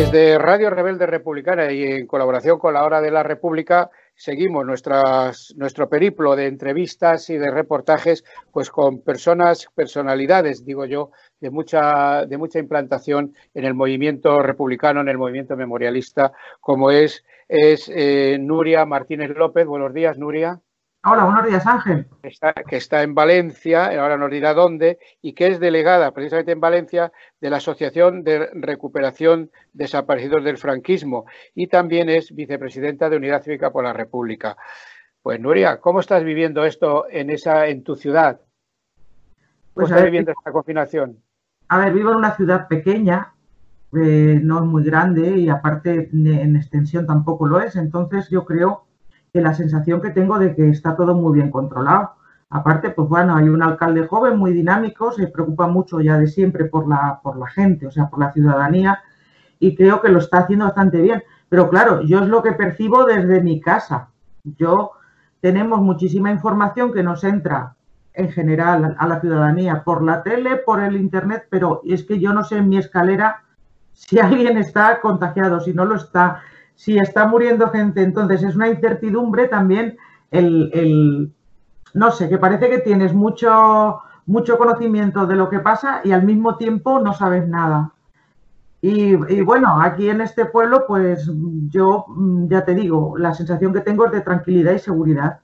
Desde Radio Rebelde Republicana y en colaboración con la Hora de la República seguimos nuestras, nuestro periplo de entrevistas y de reportajes pues con personas, personalidades, digo yo, de mucha, de mucha implantación en el movimiento republicano, en el movimiento memorialista, como es, es eh, Nuria Martínez López. Buenos días, Nuria. Hola, buenos días, Ángel. que está en Valencia, ahora nos dirá dónde, y que es delegada precisamente en Valencia de la Asociación de Recuperación Desaparecidos del Franquismo y también es vicepresidenta de Unidad Cívica por la República. Pues Nuria, ¿cómo estás viviendo esto en esa en tu ciudad? ¿Cómo pues estás viviendo esta confinación? A ver, vivo en una ciudad pequeña, eh, no es muy grande y aparte en extensión tampoco lo es, entonces yo creo que la sensación que tengo de que está todo muy bien controlado. Aparte, pues bueno, hay un alcalde joven muy dinámico, se preocupa mucho ya de siempre por la, por la gente, o sea, por la ciudadanía, y creo que lo está haciendo bastante bien. Pero claro, yo es lo que percibo desde mi casa. Yo tenemos muchísima información que nos entra en general a la ciudadanía por la tele, por el internet, pero es que yo no sé en mi escalera si alguien está contagiado, si no lo está, si está muriendo gente. Entonces es una incertidumbre también el, no sé, que parece que tienes mucho, mucho conocimiento de lo que pasa y al mismo tiempo no sabes nada. Y, bueno, aquí en este pueblo, pues yo ya te digo, la sensación que tengo es de tranquilidad y seguridad.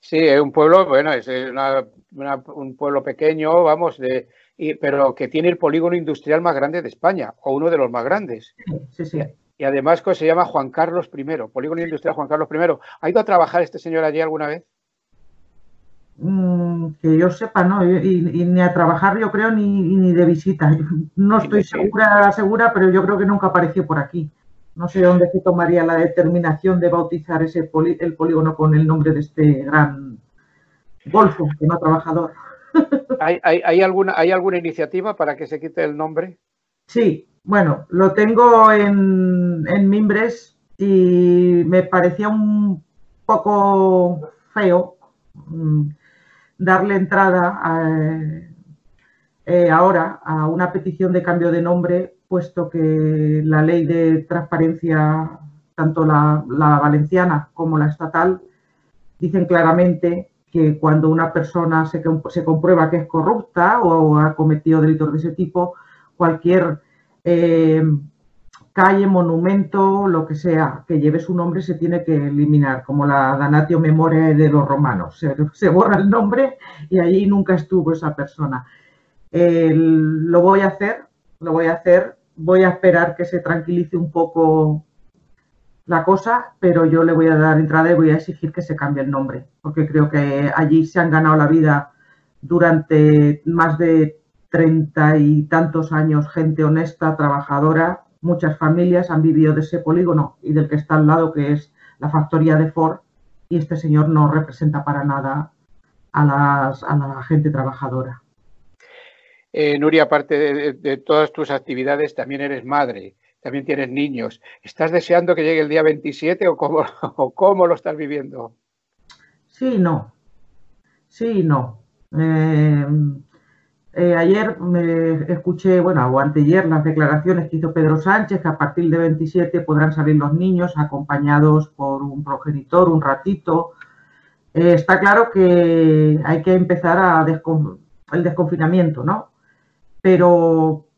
Sí, es un pueblo, bueno, es un pueblo pequeño, vamos, de, pero que tiene el polígono industrial más grande de España, o uno de los más grandes. Sí, sí y además que se llama Juan Carlos I, Polígono Industrial Juan Carlos I. ¿Ha ido a trabajar este señor allí alguna vez? Mm, que yo sepa, no, y, ni a trabajar yo creo ni, de visita. No estoy segura, segura, pero yo creo que nunca apareció por aquí. No sé dónde se tomaría la determinación de bautizar ese el polígono con el nombre de este gran golfo, que no trabajador. ¿Hay, alguna, ¿Hay alguna iniciativa para que se quite el nombre? Sí, bueno, lo tengo en, Mimbres y me parecía un poco feo mm, darle entrada eh, ahora a una petición de cambio de nombre, puesto que la ley de transparencia, tanto la, valenciana como la estatal, dicen claramente que cuando una persona se, se comprueba que es corrupta o ha cometido delitos de ese tipo, cualquier eh, calle, monumento, lo que sea, que lleve su nombre se tiene que eliminar, como la Danatio Memoria de los romanos. Se, borra el nombre y allí nunca estuvo esa persona. lo voy a hacer, lo voy a hacer, voy a esperar que se tranquilice un poco la cosa, pero yo le voy a dar entrada y voy a exigir que se cambie el nombre, porque creo que allí se han ganado la vida durante más de treinta y tantos años gente honesta, trabajadora, muchas familias han vivido de ese polígono y del que está al lado, que es la factoría de Ford, y este señor no representa para nada a, la gente trabajadora. Eh, Nuria, aparte de, todas tus actividades, también eres madre, también tienes niños. ¿Estás deseando que llegue el día 27 o cómo, o cómo lo estás viviendo? Sí, no. Sí, no. Eh, eh, ayer me escuché, bueno, o anteayer, las declaraciones que hizo Pedro Sánchez, que a partir de 27 podrán salir los niños acompañados por un progenitor un ratito. Eh, está claro que hay que empezar a el desconfinamiento, ¿no? Pero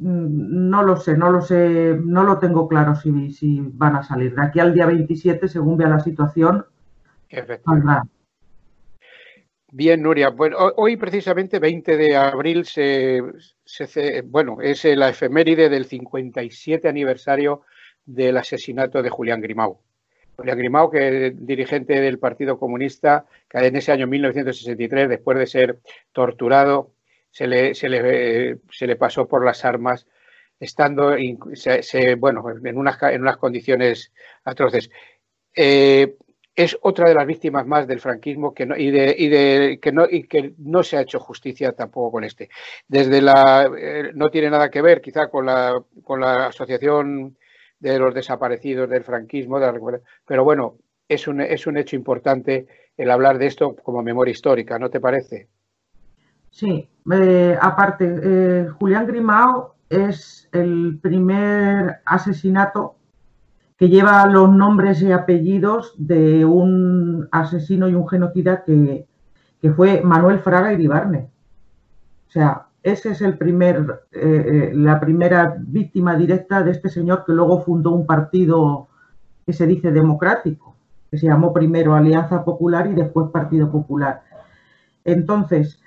mm, no lo sé, no lo sé, no lo tengo claro si, si van a salir. De aquí al día 27, según vea la situación, Bien, Nuria. Bueno, hoy precisamente 20 de abril se, bueno, es la efeméride del 57 aniversario del asesinato de Julián Grimau. Julián Grimau, que es dirigente del Partido Comunista, que en ese año 1963, después de ser torturado, se le, se le, se le pasó por las armas, estando bueno, en unas, en unas condiciones atroces. Eh, es otra de las víctimas más del franquismo que no, y, de, que no, y que no se ha hecho justicia tampoco con este. Desde la eh, no tiene nada que ver quizá con la, con la asociación de los desaparecidos del franquismo, pero bueno, es un, es un hecho importante el hablar de esto como memoria histórica, ¿no te parece? Sí, eh, aparte, eh, Julián Grimao es el primer asesinato que lleva los nombres y apellidos de un asesino y un genocida que, fue Manuel Fraga Iribarne. O sea, ese es el primer, eh, eh, la primera víctima directa de este señor que luego fundó un partido que se dice democrático, que se llamó primero Alianza Popular y después Partido Popular. Entonces,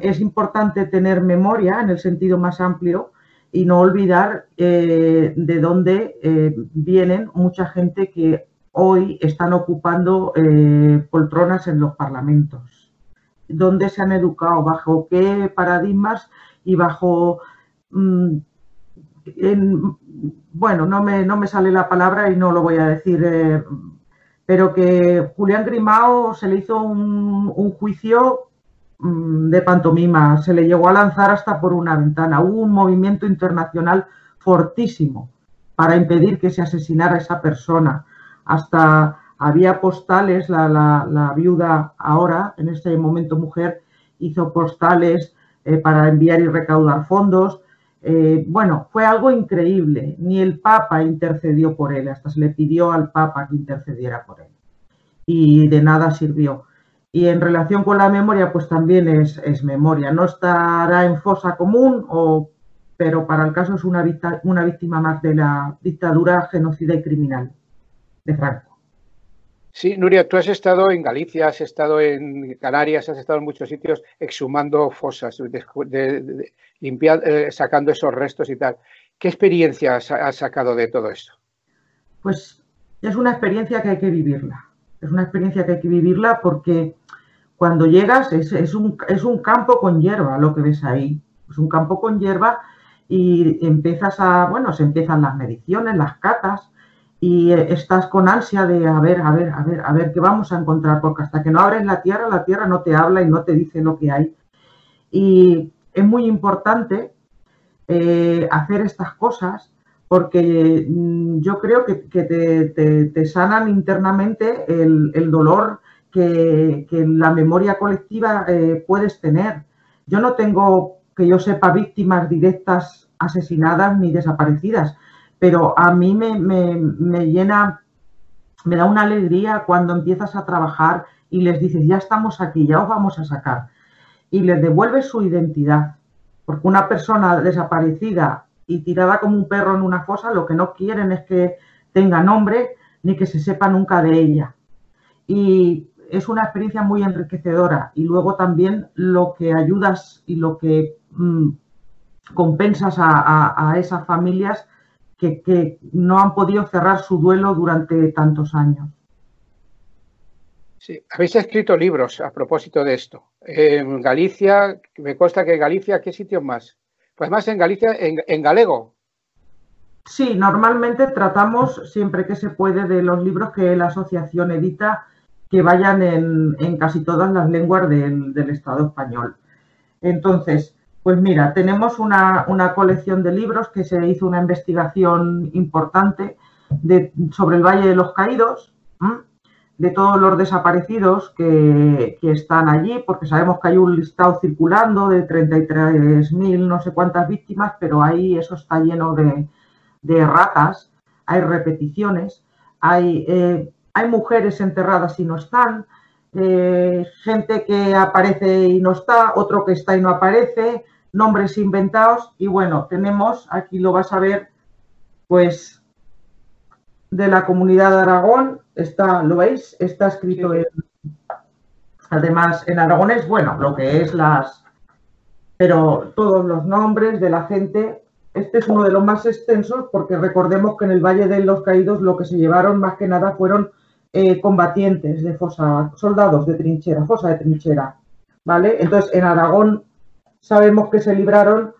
es importante tener memoria en el sentido más amplio y no olvidar eh, de dónde eh, vienen mucha gente que hoy están ocupando eh, poltronas en los parlamentos. ¿Dónde se han educado? ¿Bajo qué paradigmas? Y bajo... Mm, bueno, no me, no me, sale la palabra y no lo voy a decir, pero que Julián Grimao se le hizo un, un juicio de pantomima, se le llegó a lanzar hasta por una ventana. Hubo un movimiento internacional fortísimo para impedir que se asesinara esa persona. Hasta había postales, la, viuda ahora, en este momento mujer, hizo postales eh, para enviar y recaudar fondos. Eh, bueno, fue algo increíble. Ni el Papa intercedió por él, hasta se le pidió al Papa que intercediera por él. Y de nada sirvió. Y en relación con la memoria, pues también es, memoria. No estará en fosa común, o, pero para el caso es una, una víctima más de la dictadura genocida y criminal de Franco. Sí, Nuria, tú has estado en Galicia, has estado en Canarias, has estado en muchos sitios exhumando fosas, de, eh, sacando esos restos y tal. ¿Qué experiencia has sacado de todo esto? Pues es una experiencia que hay que vivirla. Es una experiencia que hay que vivirla porque cuando llegas es, un, es un campo con hierba lo que ves ahí. Es un campo con hierba y empiezas a, bueno, se empiezan las mediciones, las catas y eh, estás con ansia de a ver, a ver, a ver, a ver qué vamos a encontrar, porque hasta que no abres la tierra, la tierra no te habla y no te dice lo que hay. Y es muy importante eh, hacer estas cosas porque mm, yo creo que, te, sanan internamente el, dolor que, la memoria colectiva eh, puedes tener. Yo no tengo, que yo sepa, víctimas directas asesinadas ni desaparecidas, pero a mí me, llena, me da una alegría cuando empiezas a trabajar y les dices, ya estamos aquí, ya os vamos a sacar. Y les devuelves su identidad. Porque una persona desaparecida y tirada como un perro en una fosa, lo que no quieren es que tenga nombre ni que se sepa nunca de ella. Y es una experiencia muy enriquecedora y luego también lo que ayudas y lo que mm, compensas a, esas familias que, no han podido cerrar su duelo durante tantos años. Sí, habéis escrito libros a propósito de esto. En Galicia, me consta que Galicia, ¿qué sitios más? Pues más en Galicia, en, en galego. Sí, normalmente tratamos siempre que se puede de los libros que la asociación edita que vayan en, casi todas las lenguas del, Estado español. Entonces, pues mira, tenemos una, colección de libros que se hizo una investigación importante sobre el Valle de los Caídos, de todos los desaparecidos que, están allí, porque sabemos que hay un listado circulando de 33.000 no sé cuántas víctimas, pero ahí eso está lleno de, de ratas, hay repeticiones, hay eh, hay mujeres enterradas y no están, eh, gente que aparece y no está, otro que está y no aparece, nombres inventados y bueno, tenemos, aquí lo vas a ver, pues de la comunidad de Aragón, está, ¿lo veis? Está escrito en, además en aragonés, bueno, lo que es las, pero todos los nombres de la gente, este es uno de los más extensos porque recordemos que en el Valle de los Caídos lo que se llevaron más que nada fueron eh, combatientes de fosa, soldados de trinchera, fosa de trinchera, ¿vale? Entonces, en Aragón sabemos que se libraron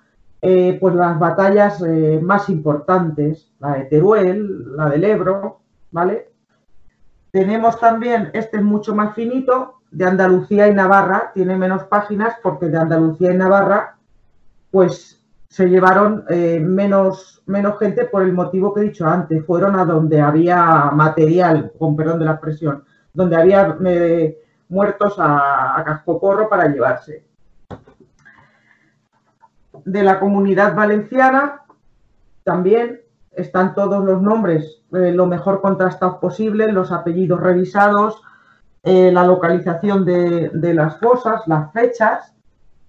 eh, pues las batallas eh, más importantes, la de Teruel, la del Ebro, ¿vale? Tenemos también, este es mucho más finito, de Andalucía y Navarra, tiene menos páginas porque de Andalucía y Navarra, pues se llevaron eh, menos, menos gente por el motivo que he dicho antes. Fueron a donde había material, con perdón de la expresión, donde había muertos a, a cascoporro para llevarse. De la comunidad valenciana, también están todos los nombres eh, lo mejor contrastados posible, los apellidos revisados, eh, la localización de, de, las fosas, las fechas.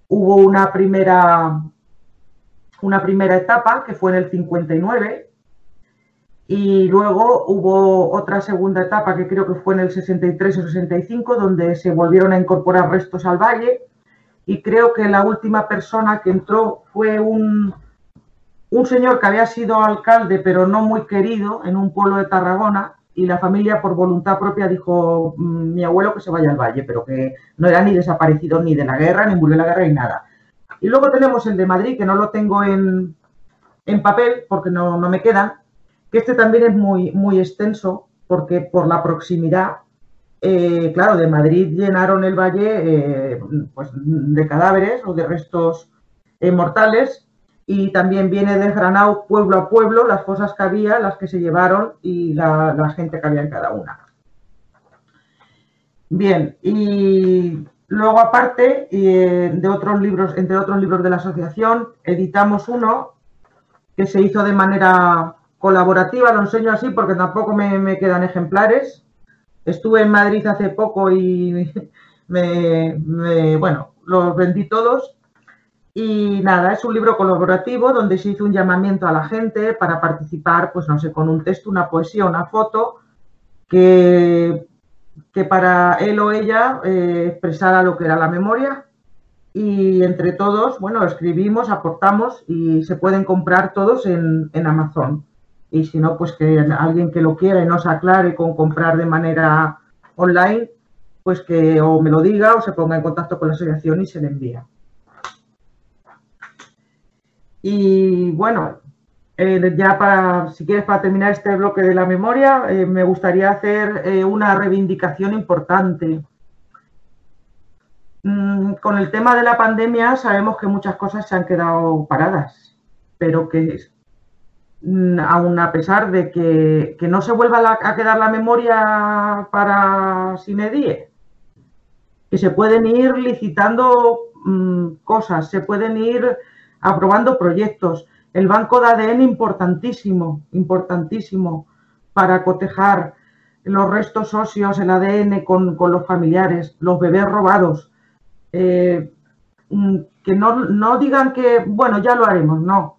Hubo una primera, una primera etapa que fue en el 59 y luego hubo otra segunda etapa que creo que fue en el 63 o 65 donde se volvieron a incorporar restos al valle y creo que la última persona que entró fue un, un señor que había sido alcalde pero no muy querido en un pueblo de Tarragona y la familia por voluntad propia dijo mm, mi abuelo que se vaya al valle, pero que no era ni desaparecido ni de la guerra, ni murió en la guerra ni nada. Y luego tenemos el de Madrid, que no lo tengo en, en papel porque no, no, me quedan, que este también es muy, muy extenso porque por la proximidad, eh, claro, de Madrid llenaron el valle eh, pues, de cadáveres o de restos eh, mortales y también viene desgranado pueblo a pueblo las fosas que había, las que se llevaron y la, gente que había en cada una. Bien, y luego aparte de otros libros, entre otros libros de la asociación, editamos uno que se hizo de manera colaborativa, lo enseño así porque tampoco me quedan ejemplares. Estuve en Madrid hace poco y me, bueno, los vendí todos y nada, es un libro colaborativo donde se hizo un llamamiento a la gente para participar, pues no sé, con un texto, una poesía, una foto, que, para él o ella eh, expresara lo que era la memoria. Y entre todos, bueno, escribimos, aportamos y se pueden comprar todos en Amazon. Y si no, pues que alguien que lo quiera y nos aclare con comprar de manera online, pues que o me lo diga o se ponga en contacto con la asociación y se le envía. Y bueno, eh, ya para, si quieres, para terminar este bloque de la memoria, eh, me gustaría hacer eh, una reivindicación importante. Mm, con el tema de la pandemia sabemos que muchas cosas se han quedado paradas, pero que mm, aún a pesar de que, que no se vuelva la, a quedar la memoria para Sinedie, que se pueden ir licitando mm, cosas, se pueden ir aprobando proyectos. El banco de ADN importantísimo, importantísimo para cotejar los restos óseos, el ADN con, con los familiares, los bebés robados. Eh, mm, que no, no, digan que, bueno, ya lo haremos, no.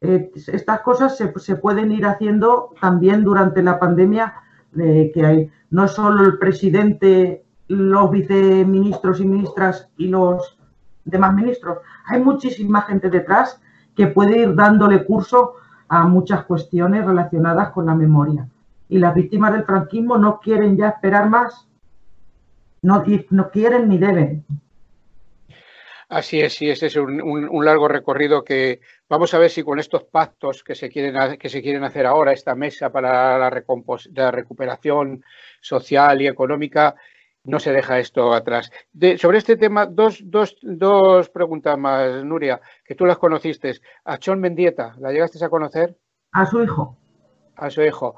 Eh, estas cosas se, pueden ir haciendo también durante la pandemia, eh, que hay no solo el presidente, los viceministros y ministras y los demás ministros. Hay muchísima gente detrás que puede ir dándole curso a muchas cuestiones relacionadas con la memoria. Y las víctimas del franquismo no quieren ya esperar más, no, no quieren ni deben. Así es, sí, ese es un, largo recorrido que vamos a ver si con estos pactos que se quieren, que se quieren hacer ahora, esta mesa para la, la recuperación social y económica, no se deja esto atrás. De, sobre este tema, dos, dos, dos, preguntas más, Nuria, que tú las conociste. A Chon Mendieta, ¿la llegaste a conocer? A su hijo. A su hijo.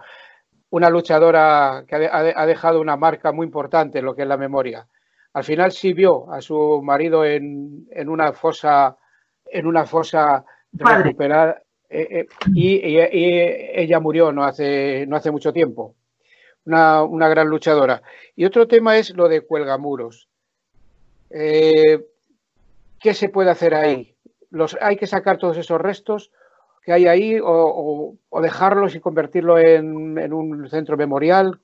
Una luchadora que ha, ha dejado una marca muy importante en lo que es la memoria. Al final sí vio a su marido en, en una fosa, en una fosa recuperar, eh, eh, y, y, y, ella murió no hace, no hace mucho tiempo una, una, gran luchadora. Y otro tema es lo de cuelgamuros. Eh, ¿Qué se puede hacer ahí? Los, ¿Hay que sacar todos esos restos que hay ahí o, o, o dejarlos y convertirlo en, en, un centro memorial?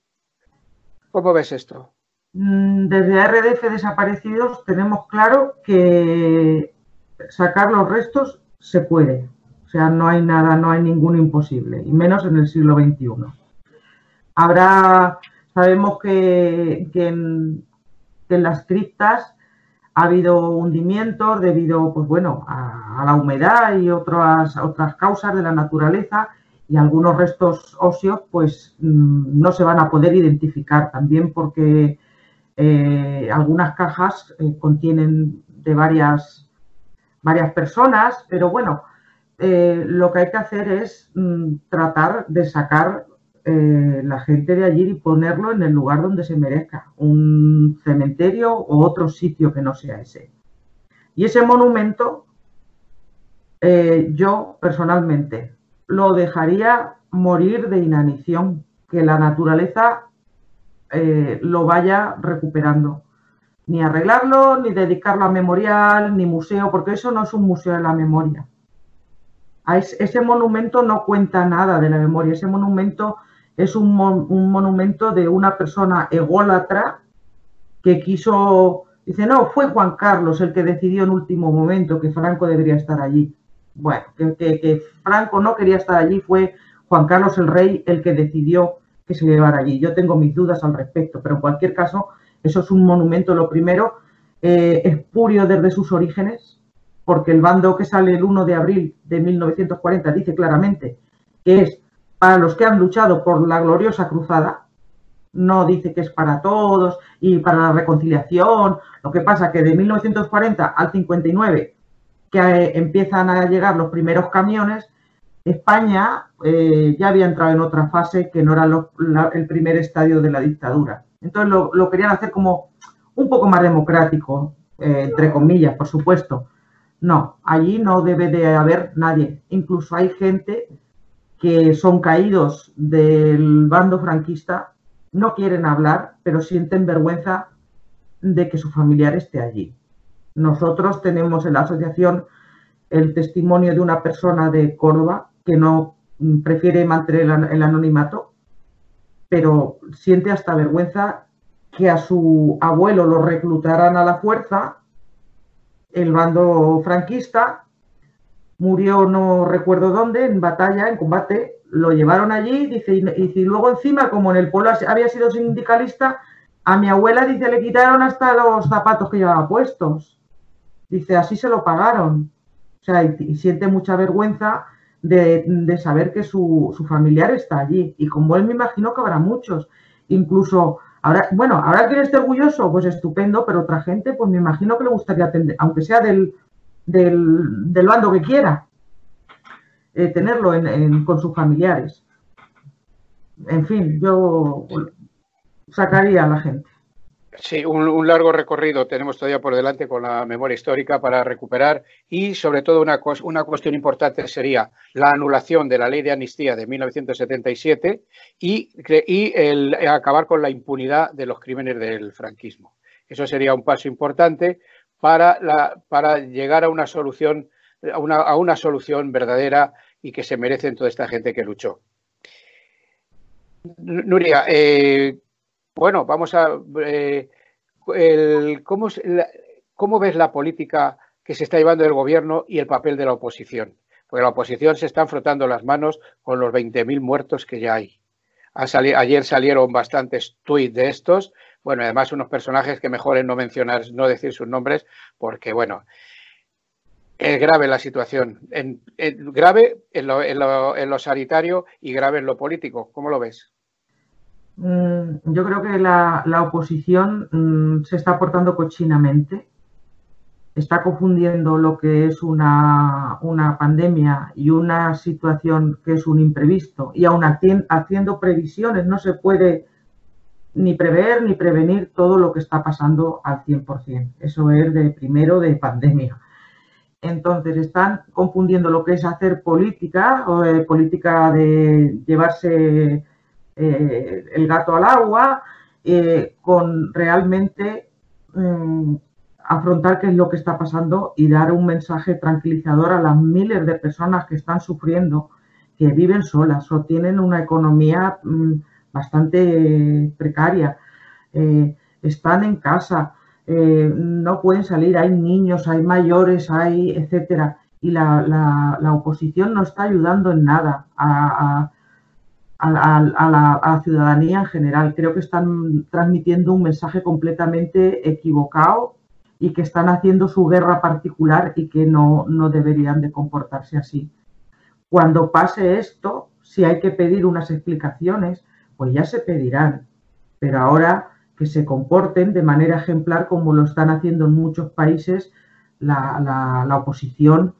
¿Cómo ves esto? Mm, desde RDF Desaparecidos tenemos claro que sacar los restos se puede. O sea, no hay nada, no hay ningún imposible, y menos en el siglo XXI. Habrá, sabemos que, en, las criptas ha habido hundimientos debido, pues bueno, a, a, la humedad y otras, otras causas de la naturaleza y algunos restos óseos, pues mm, no se van a poder identificar también porque eh, algunas cajas eh, contienen de varias, varias personas, pero bueno, eh, lo que hay que hacer es mm, tratar de sacar eh, la gente de allí y ponerlo en el lugar donde se merezca, un cementerio o otro sitio que no sea ese. Y ese monumento, eh, yo personalmente, lo dejaría morir de inanición, que la naturaleza lo vaya recuperando. Ni arreglarlo, ni dedicarlo a memorial, ni museo, porque eso no es un museo de la memoria. ese monumento no cuenta nada de la memoria, ese monumento es un, monumento de una persona ególatra que quiso, dice, no, fue Juan Carlos el que decidió en último momento que Franco debería estar allí. Bueno, que Franco no quería estar allí, fue Juan Carlos el Rey el que decidió que se llevara allí. Yo tengo mis dudas al respecto, pero en cualquier caso, eso es un monumento, lo primero, eh, espurio desde sus orígenes, porque el bando que sale el 1 de abril de 1940 dice claramente que es para los que han luchado por la gloriosa cruzada, no dice que es para todos y para la reconciliación. Lo que pasa que de 1940 al 59, que eh, empiezan a llegar los primeros camiones, España eh, ya había entrado en otra fase que no era el primer estadio de la dictadura. Entonces lo, querían hacer como un poco más democrático, eh, entre comillas, por supuesto. No, allí no debe de haber nadie. Incluso hay gente que son caídos del bando franquista, no quieren hablar, pero sienten vergüenza de que su familiar esté allí. Nosotros tenemos en la asociación el testimonio de una persona de Córdoba que no mm, prefiere mantener el anonimato, pero siente hasta vergüenza que a su abuelo lo reclutaran a la fuerza, el bando franquista, murió no recuerdo dónde, en batalla, en combate, lo llevaron allí, dice, y, luego encima, como en el pueblo había sido sindicalista, a mi abuela, dice, le quitaron hasta los zapatos que llevaba puestos. Dice, así se lo pagaron. O sea, y siente mucha vergüenza de, saber que su, familiar está allí. Y como él me imagino que habrá muchos. Incluso, ahora, bueno, ahora que esté orgulloso, pues estupendo, pero otra gente, pues me imagino que le gustaría atender, aunque sea del, del, del bando que quiera, eh, tenerlo con sus familiares. En fin, yo sacaría a la gente. Sí, un, largo recorrido tenemos todavía por delante con la memoria histórica para recuperar y sobre todo una, una cuestión importante sería la anulación de la ley de amnistía de 1977 y, y el acabar con la impunidad de los crímenes del franquismo. Eso sería un paso importante para, la, para llegar a una solución a una, a una solución verdadera y que se merecen toda esta gente que luchó. Nuria, eh, bueno, vamos a... Eh, ¿cómo, ¿Cómo ves la política que se está llevando el gobierno y el papel de la oposición? Porque la oposición se está frotando las manos con los 20.000 muertos que ya hay. ayer salieron bastantes tuits de estos. Bueno, además unos personajes que mejor es no mencionar, no decir sus nombres, porque bueno, es grave la situación. grave en lo, en lo sanitario y grave en lo político. ¿Cómo lo ves? Mm, yo creo que la, oposición mm, se está portando cochinamente, está confundiendo lo que es una, pandemia y una situación que es un imprevisto y aún haciendo previsiones no se puede ni prever ni prevenir todo lo que está pasando al 100%. Eso es de primero de pandemia. Entonces están confundiendo lo que es hacer política, o, eh, política de llevarse eh, el gato al agua, eh, con realmente mm, afrontar qué es lo que está pasando y dar un mensaje tranquilizador a las miles de personas que están sufriendo, que viven solas o tienen una economía mm, bastante precaria, eh, están en casa, no pueden salir, hay niños, hay mayores, hay etcétera. Y la, oposición no está ayudando en nada a, la, ciudadanía en general. Creo que están transmitiendo un mensaje completamente equivocado y que están haciendo su guerra particular y que no, no deberían de comportarse así. Cuando pase esto, si hay que pedir unas explicaciones, pues ya se pedirán. Pero ahora que se comporten de manera ejemplar como lo están haciendo en muchos países la, la oposición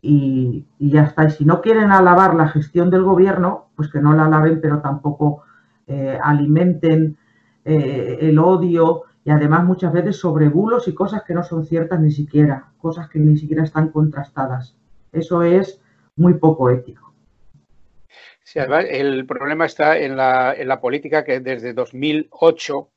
y, ya está. Y si no quieren alabar la gestión del gobierno, pues que no la alaben, pero tampoco eh, alimenten eh, el odio y además muchas veces sobre bulos y cosas que no son ciertas ni siquiera, cosas que ni siquiera están contrastadas. Eso es muy poco ético. el problema está en la, en la política que desde 2008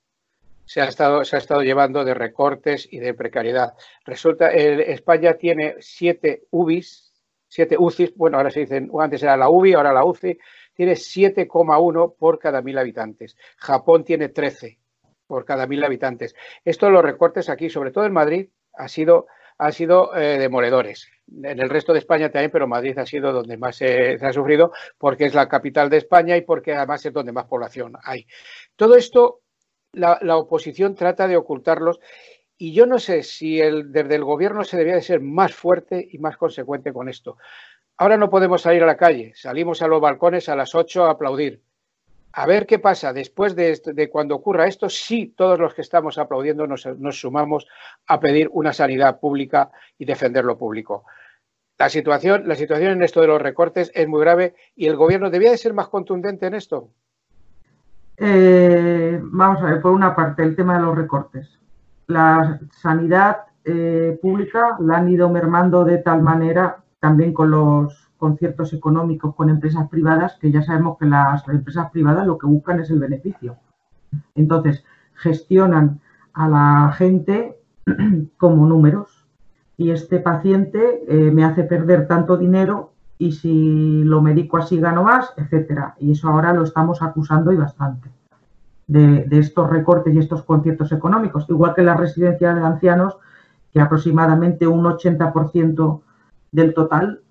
se ha estado, se ha estado llevando de recortes y de precariedad. Resulta, España tiene siete UBIs, siete UCIs, bueno, ahora se dicen, antes era la UBI, ahora la UCI, tiene 7,1 por cada mil habitantes. Japón tiene 13 por cada mil habitantes. Esto, los recortes aquí, sobre todo en Madrid, sido, ha sido eh, demoledores. En el resto de España también, pero Madrid ha sido donde más se ha sufrido porque es la capital de España y porque además es donde más población hay. Todo esto la, oposición trata de ocultarlos y yo no sé si el, desde el gobierno se debía de ser más fuerte y más consecuente con esto. Ahora no podemos salir a la calle, salimos a los balcones a las 8 a aplaudir. A ver qué pasa después de, cuando ocurra esto, si todos los que estamos aplaudiendo nos, nos, sumamos a pedir una sanidad pública y defender lo público. La situación, la situación en esto de los recortes es muy grave y el gobierno debía de ser más contundente en esto. Eh, vamos a ver, por una parte, el tema de los recortes. La sanidad eh, pública la han ido mermando de tal manera, también con los conciertos económicos con empresas privadas, que ya sabemos que las empresas privadas lo que buscan es el beneficio. Entonces, gestionan a la gente como números. Y este paciente eh, me hace perder tanto dinero y si lo medico así gano más, etcétera. Y eso ahora lo estamos acusando y bastante de, estos recortes y estos conciertos económicos, igual que las residencias de ancianos, que aproximadamente un 80% del total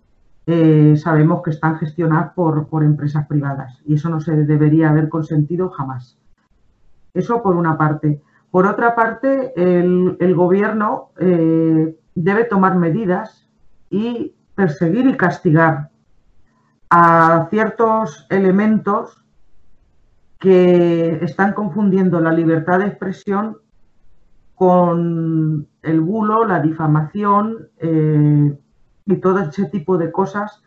eh, sabemos que están gestionadas por, por, empresas privadas y eso no se debería haber consentido jamás. Eso por una parte. Por otra parte, el, gobierno eh, debe tomar medidas y perseguir y castigar a ciertos elementos que están confundiendo la libertad de expresión con el bulo, la difamación eh, y todo ese tipo de cosas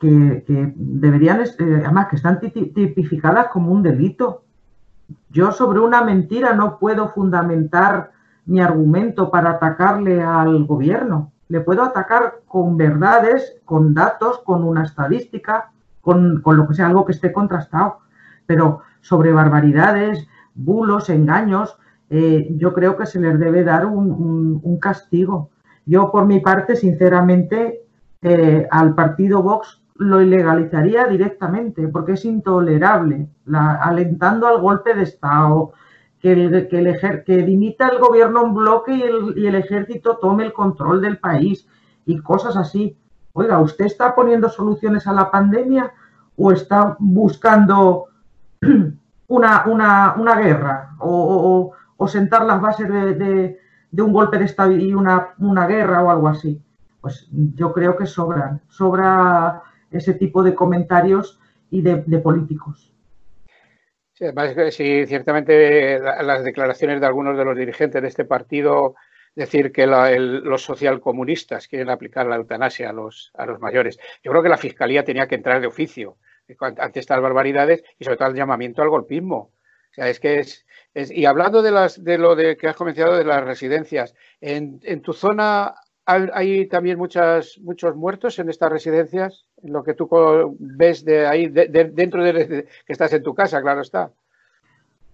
que, deberían, eh, además que están tipificadas como un delito. Yo sobre una mentira no puedo fundamentar mi argumento para atacarle al gobierno le puedo atacar con verdades, con datos, con una estadística, con, lo que sea, algo que esté contrastado. Pero sobre barbaridades, bulos, engaños, eh, yo creo que se les debe dar un, castigo. Yo, por mi parte, sinceramente, eh, al partido Vox lo ilegalizaría directamente, porque es intolerable, alentando al golpe de Estado, que, el, que, que dimita el gobierno en bloque y el, el ejército tome el control del país y cosas así. Oiga, ¿usted está poniendo soluciones a la pandemia o está buscando una, una, una guerra o, o, sentar las bases de, un golpe de Estado y una, una guerra o algo así? Pues yo creo que sobran, sobra ese tipo de comentarios y de políticos. Sí, además, sí, ciertamente las declaraciones de algunos de los dirigentes de este partido decir que los socialcomunistas quieren aplicar la eutanasia a los, a los mayores. Yo creo que la Fiscalía tenía que entrar de oficio ante estas barbaridades y sobre todo el llamamiento al golpismo. O sea, es que es, y hablando de las de lo de que has comentado de las residencias, en, en tu zona hay, también muchas muchos muertos en estas residencias lo que tú ves de ahí, dentro de, que estás en tu casa, claro está.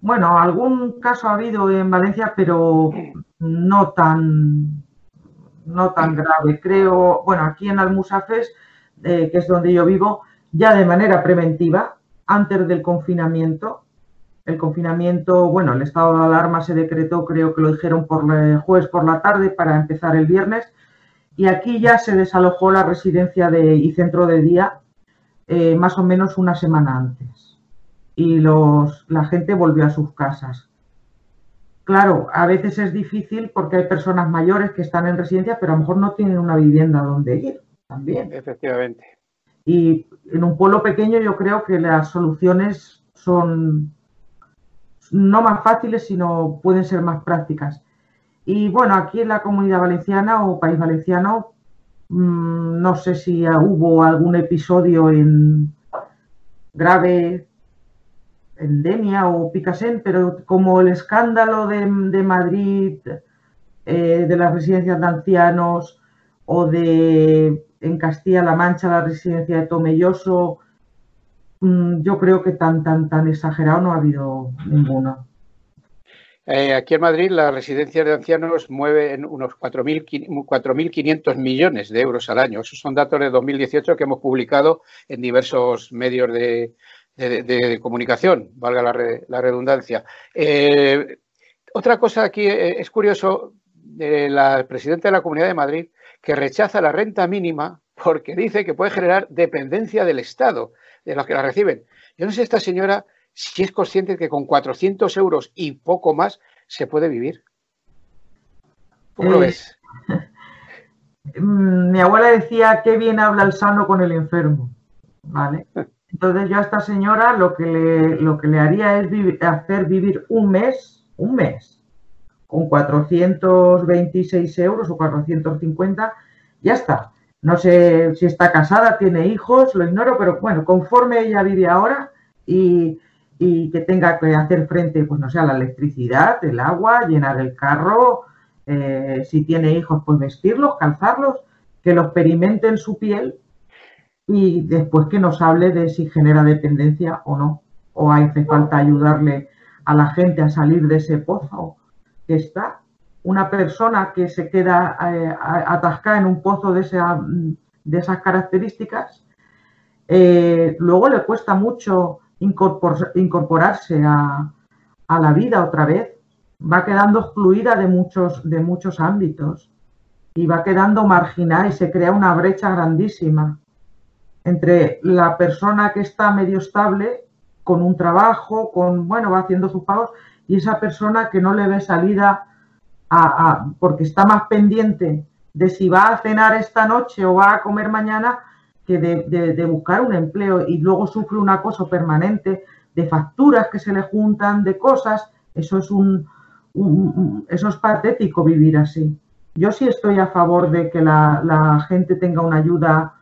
Bueno, algún caso ha habido en Valencia, pero no tan, no tan grave. Creo, bueno, aquí en Almusafes, eh, que es donde yo vivo, ya de manera preventiva, antes del confinamiento, el confinamiento, bueno, el estado de alarma se decretó, creo que lo dijeron por el jueves por la tarde para empezar el viernes, y aquí ya se desalojó la residencia de, y centro de día eh, más o menos una semana antes. Y los, la gente volvió a sus casas. Claro, a veces es difícil porque hay personas mayores que están en residencia, pero a lo mejor no tienen una vivienda donde ir también. Efectivamente. Y en un pueblo pequeño yo creo que las soluciones son no más fáciles, sino pueden ser más prácticas. Y bueno, aquí en la comunidad valenciana o país valenciano, mm, no sé si hubo algún episodio en grave endemia o Picasen, pero como el escándalo de, Madrid, eh, de las residencias de ancianos o de en Castilla-La Mancha la residencia de Tomelloso, yo creo que tan, tan, tan exagerado no ha habido ninguno. Eh, aquí en Madrid la residencia de ancianos mueve unos 4.500 millones de euros al año. Esos son datos de 2018 que hemos publicado en diversos medios de, comunicación, valga la, redundancia. Eh, otra cosa aquí eh, es curioso, la presidenta de la Comunidad de Madrid que rechaza la renta mínima porque dice que puede generar dependencia del Estado, de los que la reciben. Yo no sé esta señora si es consciente de que con 400 euros y poco más se puede vivir. ¿Cómo lo eh, ves? Mi abuela decía que bien habla el sano con el enfermo, ¿vale? Entonces yo a esta señora lo que le, lo que le haría es hacer vivir un mes, un mes, con 426 euros o 450, ya está. No sé si está casada, tiene hijos, lo ignoro, pero bueno, conforme ella vive ahora y, que tenga que hacer frente, pues no sé, a la electricidad, el agua, llenar el carro, eh, si tiene hijos, pues vestirlos, calzarlos, que lo experimente en su piel y después que nos hable de si genera dependencia o no, o hace falta ayudarle a la gente a salir de ese pozo que está una persona que se queda eh, atascada en un pozo de, esas características, eh, luego le cuesta mucho incorporarse a, la vida otra vez, va quedando excluida de muchos, de muchos ámbitos y va quedando marginada y se crea una brecha grandísima entre la persona que está medio estable con un trabajo, con, bueno, va haciendo sus pagos, y esa persona que no le ve salida porque está más pendiente de si va a cenar esta noche o va a comer mañana que de, buscar un empleo y luego sufre un acoso permanente de facturas que se le juntan, de cosas, eso es un, eso es patético vivir así. Yo sí estoy a favor de que la, gente tenga una ayuda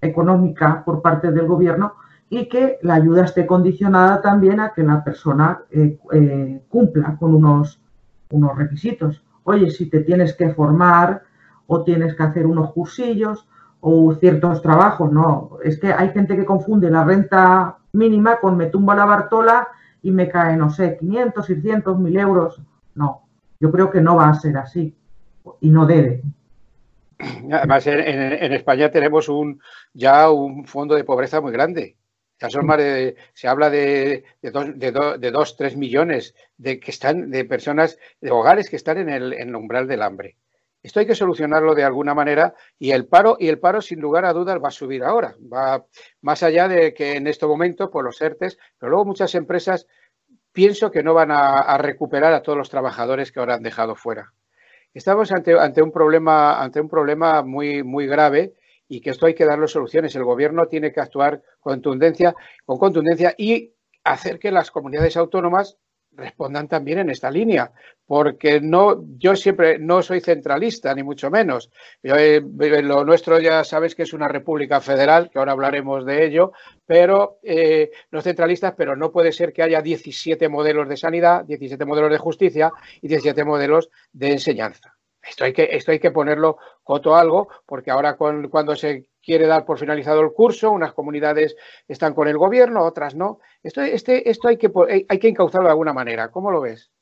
económica por parte del gobierno y que la ayuda esté condicionada también a que la persona eh, eh, cumpla con unos, unos requisitos oye, si te tienes que formar o tienes que hacer unos cursillos o ciertos trabajos, no, es que hay gente que confunde la renta mínima con me tumbo la Bartola y me cae, no sé, 500, 600, 1000 euros. No, yo creo que no va a ser así y no debe. Además, en, España tenemos un ya un fondo de pobreza muy grande. Se habla de, de, dos, de, dos, tres millones de que están de personas, de hogares que están en el, umbral del hambre. Esto hay que solucionarlo de alguna manera y el paro, y el paro sin lugar a dudas va a subir ahora. Va más allá de que en este momento, por los ERTES, pero luego muchas empresas pienso que no van a, recuperar a todos los trabajadores que ahora han dejado fuera. Estamos ante, ante un problema, ante un problema muy, muy grave y que esto hay que darle soluciones. El gobierno tiene que actuar con contundencia, con contundencia y hacer que las comunidades autónomas respondan también en esta línea, porque no, yo siempre no soy centralista, ni mucho menos. Yo, eh, lo nuestro ya sabes que es una república federal, que ahora hablaremos de ello, pero eh, los centralistas, pero no puede ser que haya 17 modelos de sanidad, 17 modelos de justicia y 17 modelos de enseñanza. Esto hay que, esto hay que ponerlo coto algo, porque ahora cuando se quiere dar por finalizado el curso, unas comunidades están con el gobierno, otras no. Esto, este, esto hay, que, hay que encauzarlo de alguna manera. ¿Cómo lo ves?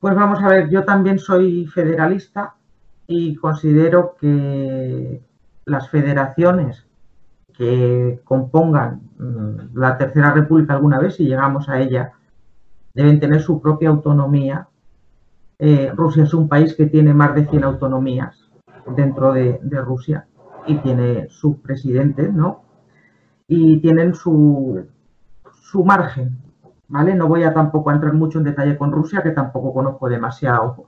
Pues vamos a ver, yo también soy federalista y considero que las federaciones que compongan mm, la Tercera República alguna vez, si llegamos a ella, deben tener su propia autonomía eh, Rusia es un país que tiene más de 100 autonomías dentro de, Rusia y tiene sus presidentes, ¿no? Y tienen su, su margen, ¿vale? No voy a tampoco a entrar mucho en detalle con Rusia, que tampoco conozco demasiado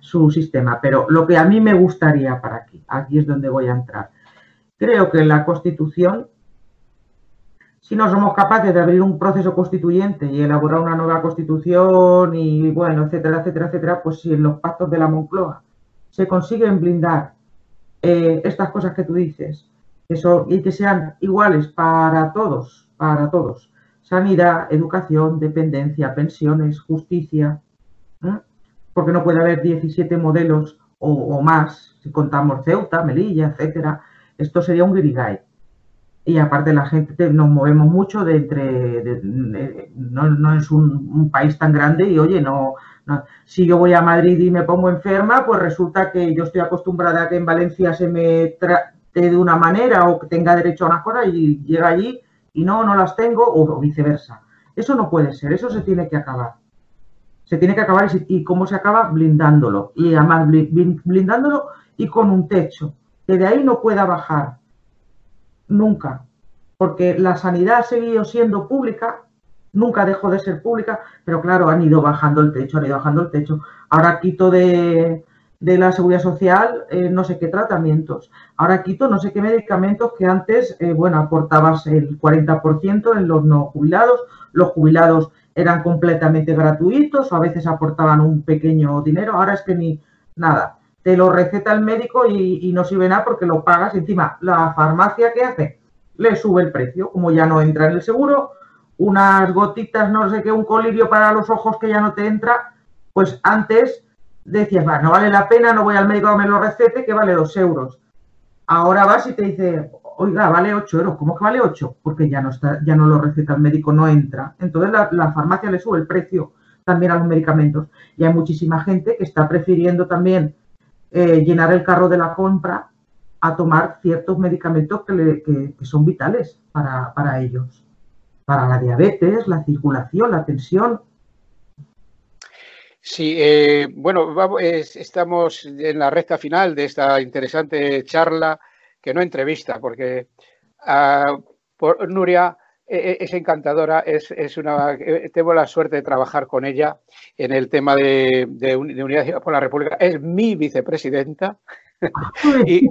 su sistema, pero lo que a mí me gustaría para aquí, aquí es donde voy a entrar. Creo que la Constitución si no somos capaces de abrir un proceso constituyente y elaborar una nueva constitución y bueno, etcétera, etcétera, etcétera, pues si en los pactos de la Moncloa se consiguen blindar eh, estas cosas que tú dices eso, y que sean iguales para todos, para todos, sanidad, educación, dependencia, pensiones, justicia, porque no puede haber 17 modelos o, más, si contamos Ceuta, Melilla, etcétera, esto sería un guirigay y aparte la gente nos movemos mucho de entre no, es un, país tan grande y oye no, si yo voy a Madrid y me pongo enferma pues resulta que yo estoy acostumbrada a que en Valencia se me trate de una manera o que tenga derecho a una cosa y llega allí y no no las tengo o viceversa. Eso no puede ser eso se tiene que acabar. Se tiene que acabar y, cómo se acaba blindándolo. Y además blindándolo y con un techo que de ahí no pueda bajar nunca, porque la sanidad ha seguido siendo pública, nunca dejó de ser pública, pero claro, han ido bajando el techo, han ido bajando el techo. Ahora quito de, la seguridad social eh, no sé qué tratamientos, ahora quito no sé qué medicamentos que antes, eh, bueno, aportabas el 40% en los no jubilados, los jubilados eran completamente gratuitos o a veces aportaban un pequeño dinero, ahora es que ni nada. Te lo receta el médico y, no sirve nada porque lo pagas. Encima, la farmacia que hace le sube el precio, como ya no entra en el seguro, unas gotitas, no sé qué, un colirio para los ojos que ya no te entra, pues antes decías, va, no vale la pena, no voy al médico a que me lo recete, que vale dos euros. Ahora vas y te dice, oiga, vale 8 euros. ¿Cómo que vale 8? Porque ya no, está, ya no lo receta el médico, no entra. Entonces la, farmacia le sube el precio también a los medicamentos. Y hay muchísima gente que está prefiriendo también eh, llenar el carro de la compra a tomar ciertos medicamentos que, son vitales para, ellos. Para la diabetes, la circulación, la tensión, Sí, eh, bueno, estamos en la recta final de esta interesante charla que no entrevista, porque ah, por, Nuria es encantadora, es, es, una, eh, tengo la suerte de trabajar con ella en el tema de, de, Unidad por la República, es mi vicepresidenta. y,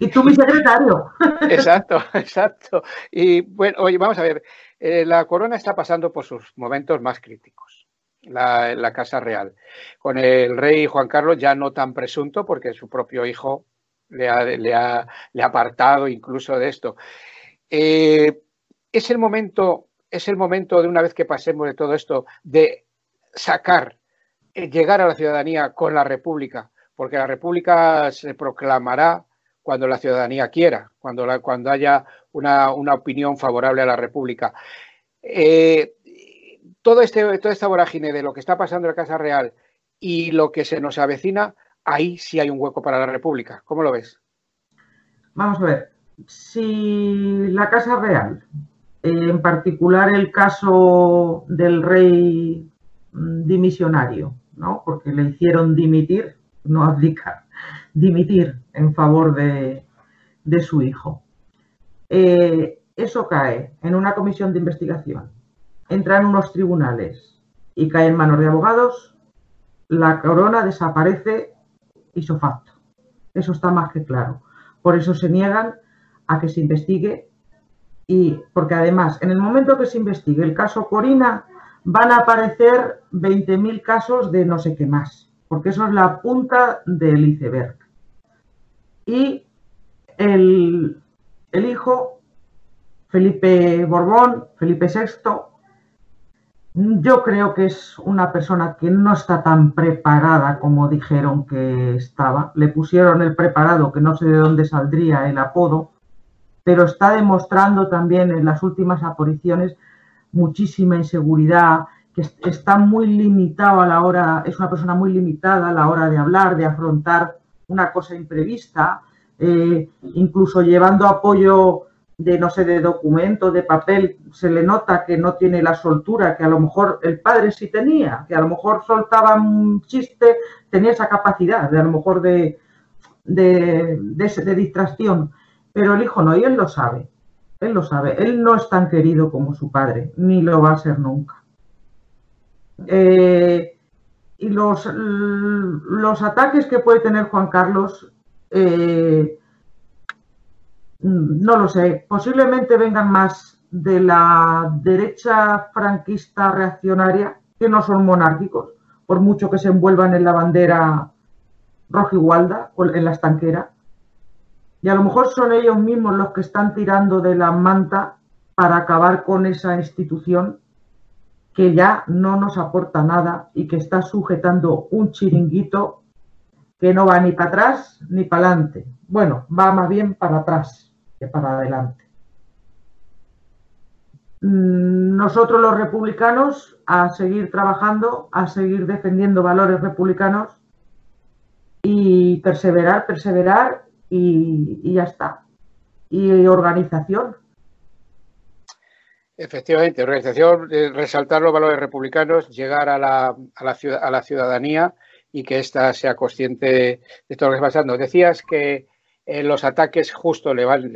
y tú mi secretario. Exacto, exacto. Y bueno, oye, vamos a ver, eh, la corona está pasando por sus momentos más críticos. La, la, Casa Real. Con el rey Juan Carlos ya no tan presunto, porque su propio hijo le ha, le ha, apartado incluso de esto. Eh, es el momento, es el momento de una vez que pasemos de todo esto, de sacar, eh, llegar a la ciudadanía con la República, porque la República se proclamará cuando la ciudadanía quiera, cuando, haya una, opinión favorable a la República. Eh, todo este, toda esta vorágine de lo que está pasando en la Casa Real y lo que se nos avecina ahí sí hay un hueco para la República. ¿Cómo lo ves? Vamos a ver, si la Casa Real, en particular el caso del rey mm, dimisionario, ¿no? porque le hicieron dimitir, no abdicar, dimitir en favor de, su hijo. Eh, eso cae en una comisión de investigación, entra en unos tribunales y cae en manos de abogados, la corona desaparece facto. Eso está más que claro. Por eso se niegan a que se investigue y porque además en el momento que se investigue el caso Corina van a aparecer 20.000 casos de no sé qué más, porque eso es la punta del iceberg. Y el, el hijo, Felipe Borbón, Felipe VI, yo creo que es una persona que no está tan preparada como dijeron que estaba. Le pusieron el preparado, que no sé de dónde saldría el apodo, pero está demostrando también en las últimas apariciones muchísima inseguridad, que está muy limitado a la hora, es una persona muy limitada a la hora de hablar, de afrontar una cosa imprevista, eh, incluso llevando apoyo de, no sé, de documento, de papel, se le nota que no tiene la soltura que a lo mejor el padre sí tenía, que a lo mejor soltaba un chiste, tenía esa capacidad de a lo mejor de, de, de, distracción, pero el hijo no, y él lo sabe, él lo sabe, él no es tan querido como su padre, ni lo va a ser nunca. Eh, y los, los ataques que puede tener Juan Carlos eh, no lo sé, posiblemente vengan más de la derecha franquista reaccionaria, que no son monárquicos, por mucho que se envuelvan en la bandera rojigualda o en la estanquera. Y a lo mejor son ellos mismos los que están tirando de la manta para acabar con esa institución que ya no nos aporta nada y que está sujetando un chiringuito que no va ni para atrás ni para adelante. Bueno, va más bien para atrás para adelante. Mm, nosotros los republicanos a seguir trabajando, a seguir defendiendo valores republicanos y perseverar, perseverar y, ya está. Y organización. Efectivamente, organización, eh, resaltar los valores republicanos, llegar a la, a la, a la ciudadanía y que ésta sea consciente de todo lo que está pasando. Decías que eh, los ataques justo le van.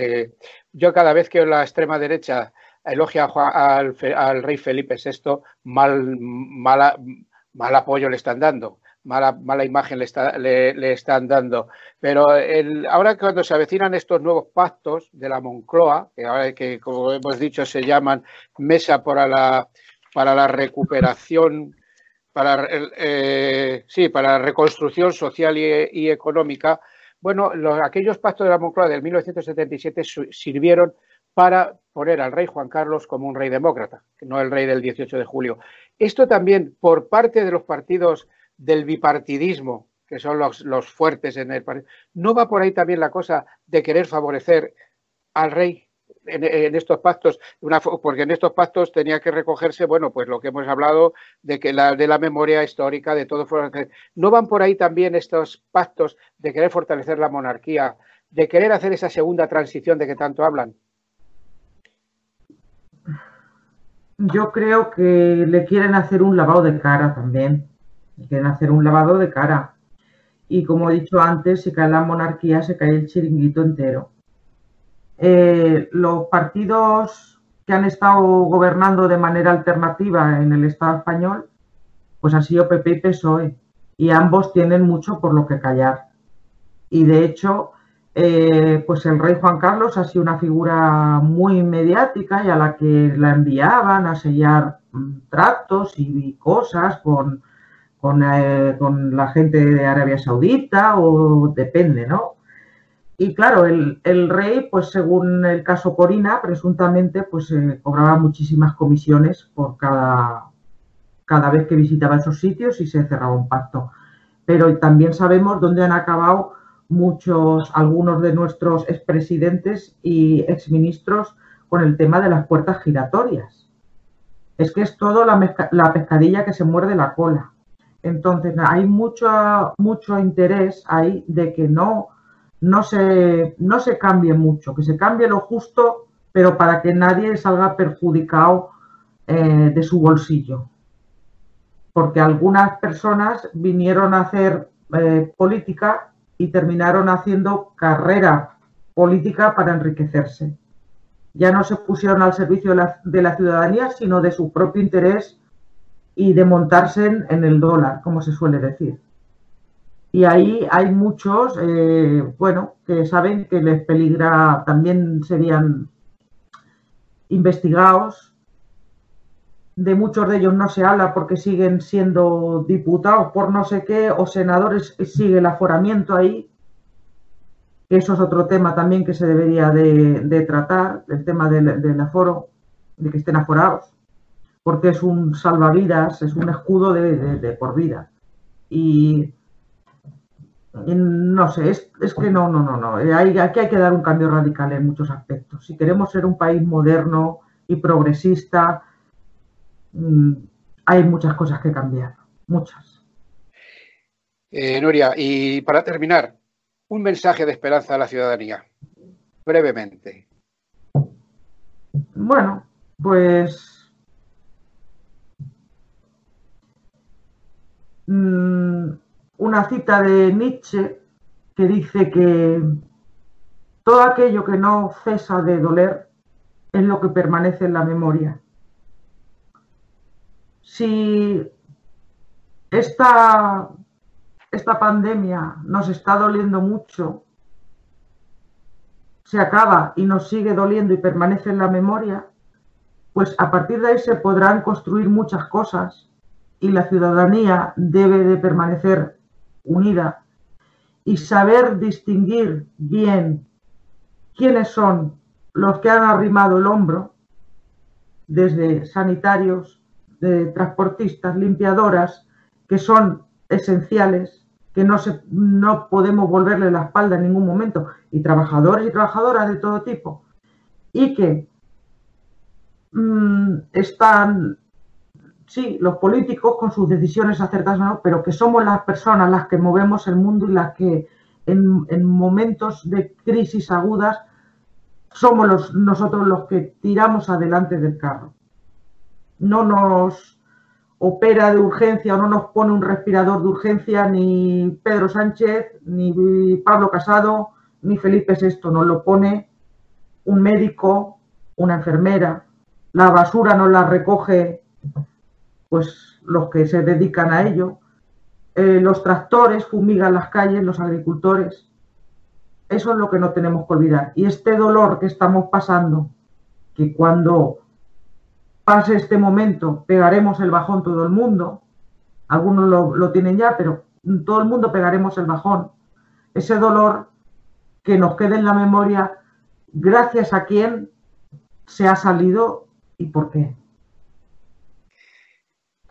yo cada vez que la extrema derecha elogia al, al, rey Felipe VI, mal, mala, mal apoyo le están dando mala, mala imagen le, está, le, están dando. Pero el, ahora cuando se avecinan estos nuevos pactos de la Moncloa, que ahora que como hemos dicho se llaman Mesa para la, para la recuperación, para, eh, sí, para la reconstrucción social y, económica, bueno, los, aquellos pactos de la Moncloa del 1977 sirvieron para poner al rey Juan Carlos como un rey demócrata, no el rey del 18 de julio. Esto también por parte de los partidos del bipartidismo, que son los, fuertes en el país. ¿No va por ahí también la cosa de querer favorecer al rey en, estos pactos? porque en estos pactos tenía que recogerse, bueno, pues lo que hemos hablado de que la, de la memoria histórica, de todo. ¿No van por ahí también estos pactos de querer fortalecer la monarquía, de querer hacer esa segunda transición de que tanto hablan? Yo creo que le quieren hacer un lavado de cara también quieren hacer un lavado de cara. Y como he dicho antes, si cae la monarquía, se cae el chiringuito entero. Eh, los partidos que han estado gobernando de manera alternativa en el Estado español, pues han sido PP y PSOE. Y ambos tienen mucho por lo que callar. Y de hecho, eh, pues el rey Juan Carlos ha sido una figura muy mediática y a la que la enviaban a sellar mm, tractos y cosas con eh, con, la gente de Arabia Saudita o depende, ¿no? Y claro, el, rey, pues según el caso Corina, presuntamente, pues eh, cobraba muchísimas comisiones por cada, cada vez que visitaba esos sitios y se cerraba un pacto. Pero también sabemos dónde han acabado muchos, algunos de nuestros expresidentes y exministros con el tema de las puertas giratorias. Es que es todo la, la pescadilla que se muerde la cola. Entonces, hay mucho, mucho interés ahí de que no, no, se, no se cambie mucho, que se cambie lo justo, pero para que nadie salga perjudicado eh, de su bolsillo. Porque algunas personas vinieron a hacer eh, política y terminaron haciendo carrera política para enriquecerse. Ya no se pusieron al servicio de la, de la ciudadanía, sino de su propio interés y de montarse en, el dólar, como se suele decir. Y ahí hay muchos, eh, bueno, que saben que les peligra, también serían investigados. De muchos de ellos no se habla porque siguen siendo diputados por no sé qué o senadores, sigue el aforamiento ahí. Eso es otro tema también que se debería de, tratar, el tema del, del aforo, de que estén aforados porque es un salvavidas, es un escudo de, por vida. Y, no sé, es, que no, no, no, no. Hay, aquí hay que dar un cambio radical en muchos aspectos. Si queremos ser un país moderno y progresista, mm, hay muchas cosas que cambiar, muchas. Eh, Nuria, y para terminar, un mensaje de esperanza a la ciudadanía, brevemente. Bueno, pues Mm, una cita de Nietzsche que dice que todo aquello que no cesa de doler es lo que permanece en la memoria. Si esta, esta pandemia nos está doliendo mucho, se acaba y nos sigue doliendo y permanece en la memoria, pues a partir de ahí se podrán construir muchas cosas y la ciudadanía debe de permanecer unida y saber distinguir bien quiénes son los que han arrimado el hombro, desde sanitarios, de transportistas, limpiadoras, que son esenciales, que no, se, no podemos volverle la espalda en ningún momento, y trabajadores y trabajadoras de todo tipo, y que mm, están, sí, los políticos con sus decisiones acertadas, pero que somos las personas las que movemos el mundo y las que en, momentos de crisis agudas somos nosotros los que tiramos adelante del carro. No nos opera de urgencia o no nos pone un respirador de urgencia ni Pedro Sánchez, ni Pablo Casado, ni Felipe VI, nos lo pone un médico, una enfermera. La basura nos la recoge pues los que se dedican a ello. Eh, los tractores fumigan las calles, los agricultores. Eso es lo que no tenemos que olvidar. Y este dolor que estamos pasando, que cuando pase este momento pegaremos el bajón todo el mundo, algunos lo, lo tienen ya, pero todo el mundo pegaremos el bajón. Ese dolor que nos quede en la memoria gracias a quién se ha salido y por qué.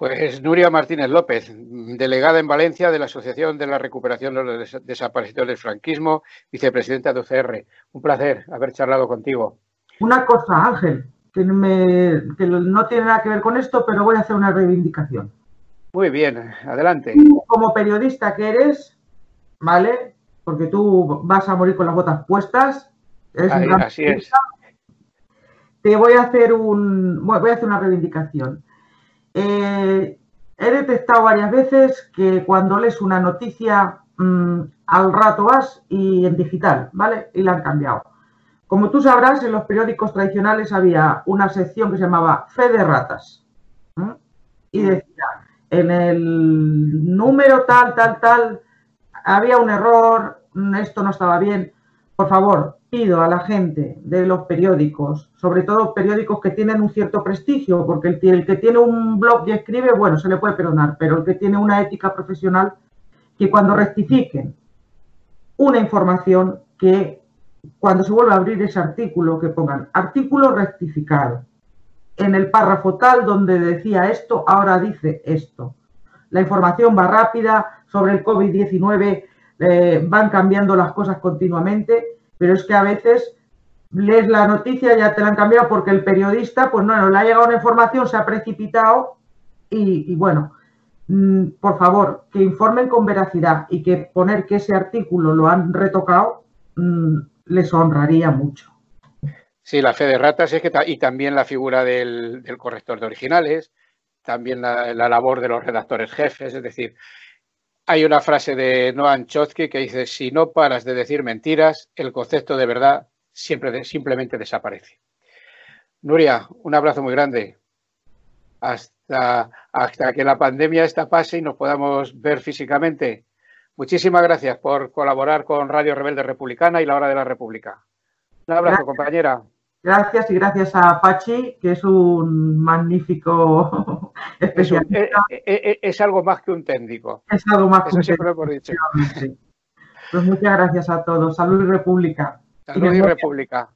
Pues Nuria Martínez López, delegada en Valencia de la Asociación de la Recuperación de los Desaparecidos del Franquismo, vicepresidenta de UCR. Un placer haber charlado contigo. Una cosa, Ángel, que, no tiene nada que ver con esto, pero voy a hacer una reivindicación. Muy bien, adelante. Como periodista que eres, ¿vale? Porque tú vas a morir con las botas puestas. así es. Te voy a hacer un, voy a hacer una reivindicación eh, he detectado varias veces que cuando lees una noticia mm, al rato vas y en digital, ¿vale? Y la han cambiado. Como tú sabrás, en los periódicos tradicionales había una sección que se llamaba Fe de Ratas. Y decía, en el número tal, tal, tal, había un error, esto no estaba bien. Por favor, pido a la gente de los periódicos, sobre todo periódicos que tienen un cierto prestigio, porque el, que tiene un blog y escribe, bueno, se le puede perdonar, pero el que tiene una ética profesional, que cuando rectifiquen una información, que cuando se vuelva a abrir ese artículo, que pongan artículo rectificado. En el párrafo tal donde decía esto, ahora dice esto. La información va rápida sobre el COVID-19, eh, van cambiando las cosas continuamente pero es que a veces lees la noticia, ya te la han cambiado porque el periodista, pues no, no le ha llegado una información, se ha precipitado y, bueno, mm, por favor, que informen con veracidad y que poner que ese artículo lo han retocado mm, les honraría mucho. Sí, la fe de ratas es que y también la figura del, corrector de originales, también la, labor de los redactores jefes, es decir, hay una frase de Noam Chomsky que dice, si no paras de decir mentiras, el concepto de verdad siempre simplemente desaparece. Nuria, un abrazo muy grande. Hasta, hasta que la pandemia esta pase y nos podamos ver físicamente. Muchísimas gracias por colaborar con Radio Rebelde Republicana y la Hora de la República. Un abrazo, compañera. Gracias y gracias a Pachi, que es un magnífico especialista. Eh, eh, eh, es, algo más que un técnico. Es algo más que un técnico. Pues muchas gracias a todos. Salud y República. Salud y República.